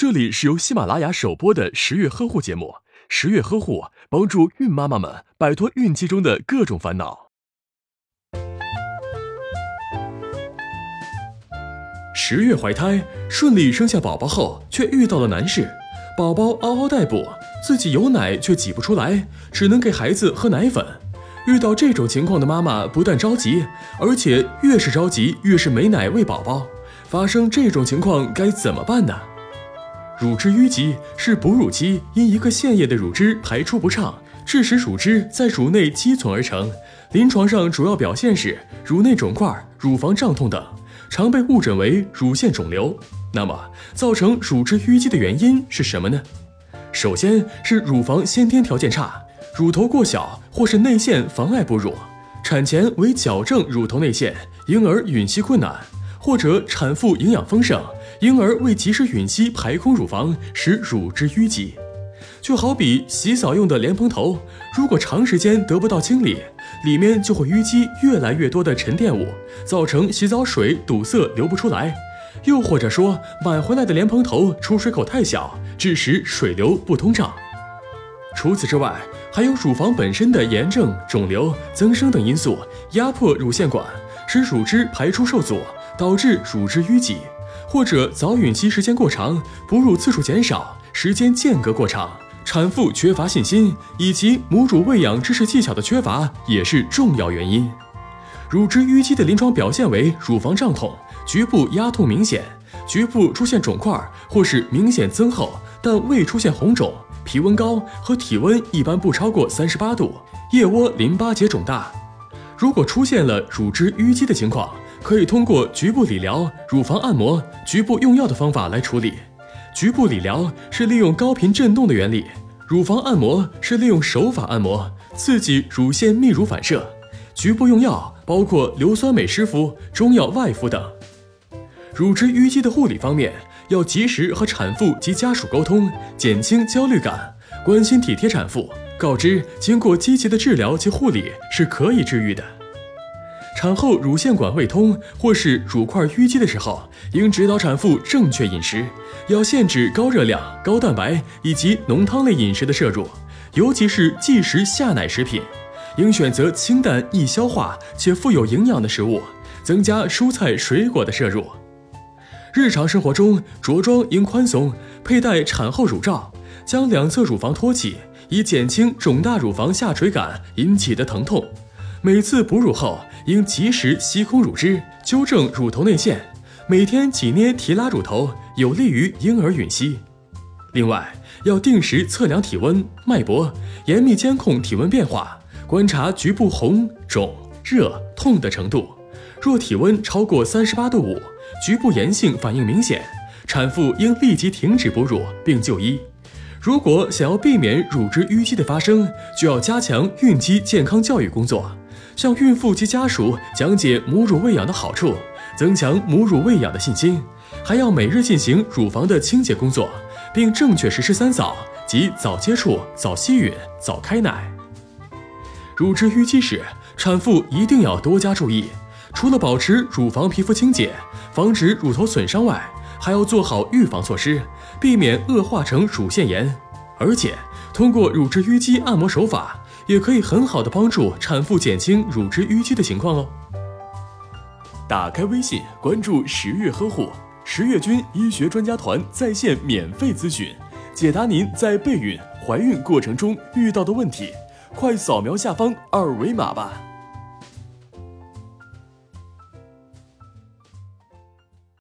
这里是由喜马拉雅首播的十月呵护节目。十月呵护帮助孕妈妈们摆脱孕期中的各种烦恼。十月怀胎顺利生下宝宝后，却遇到了难事，宝宝嗷嗷待哺，自己有奶却挤不出来，只能给孩子喝奶粉。遇到这种情况的妈妈不但着急，而且越是着急越是没奶喂宝宝。发生这种情况该怎么办呢？乳汁淤积是哺乳期因一个腺液的乳汁排出不畅，致使乳汁在乳内积存而成。临床上主要表现是乳内肿块、乳房胀痛等，常被误诊为乳腺肿瘤。那么，造成乳汁淤积的原因是什么呢？首先是乳房先天条件差，乳头过小或是内陷妨碍哺乳，产前为矫正乳头内陷，婴儿吮吸困难，或者产妇营养丰盛。婴儿未及时吮吸排空乳房，使乳汁淤积，就好比洗澡用的莲蓬头，如果长时间得不到清理，里面就会淤积越来越多的沉淀物，造成洗澡水堵塞流不出来。又或者说，买回来的莲蓬头出水口太小，致使水流不通畅。除此之外，还有乳房本身的炎症、肿瘤、增生等因素压迫乳腺管，使乳汁排出受阻，导致乳汁淤积。或者早孕期时间过长，哺乳次数减少，时间间隔过长，产妇缺乏信心，以及母乳喂养知识技巧的缺乏也是重要原因。乳汁淤积的临床表现为乳房胀痛，局部压痛明显，局部出现肿块或是明显增厚但未出现红肿，皮温高和体温一般不超过三十八度，腋窝淋巴结肿大。如果出现了乳汁淤积的情况，可以通过局部理疗、乳房按摩、局部用药的方法来处理。局部理疗是利用高频振动的原理，乳房按摩是利用手法按摩，刺激乳腺泌乳反射。局部用药包括硫酸镁湿敷、中药外敷等。乳汁淤积的护理方面，要及时和产妇及家属沟通，减轻焦虑感，关心体贴产妇，告知经过积极的治疗及护理是可以治愈的。产后乳腺管未通或是乳块淤积的时候，应指导产妇正确饮食，要限制高热量、高蛋白以及浓汤类饮食的摄入，尤其是即食下奶食品，应选择清淡易消化且富有营养的食物，增加蔬菜水果的摄入。日常生活中着装应宽松，佩戴产后乳罩，将两侧乳房托起，以减轻肿大乳房下垂感引起的疼痛。每次哺乳后，应及时吸空乳汁，纠正乳头内陷。每天挤捏提拉乳头，有利于婴儿吮吸。另外，要定时测量体温、脉搏，严密监控体温变化，观察局部红、肿、热、痛的程度。若体温超过三十八度五，局部炎性反应明显，产妇应立即停止哺乳并就医。如果想要避免乳汁淤积的发生，就要加强孕期健康教育工作。向孕妇及家属讲解母乳喂养的好处，增强母乳喂养的信心，还要每日进行乳房的清洁工作，并正确实施三早，即早接触、早吸吮、早开奶。乳汁淤积时，产妇一定要多加注意，除了保持乳房皮肤清洁，防止乳头损伤外，还要做好预防措施，避免恶化成乳腺炎。而且，通过乳汁淤积按摩手法。也可以很好的帮助产妇减轻乳汁淤积的情况哦。打开微信，关注十月呵护，十月军医学专家团在线免费咨询，解答您在备孕、怀孕过程中遇到的问题。快扫描下方二维码吧。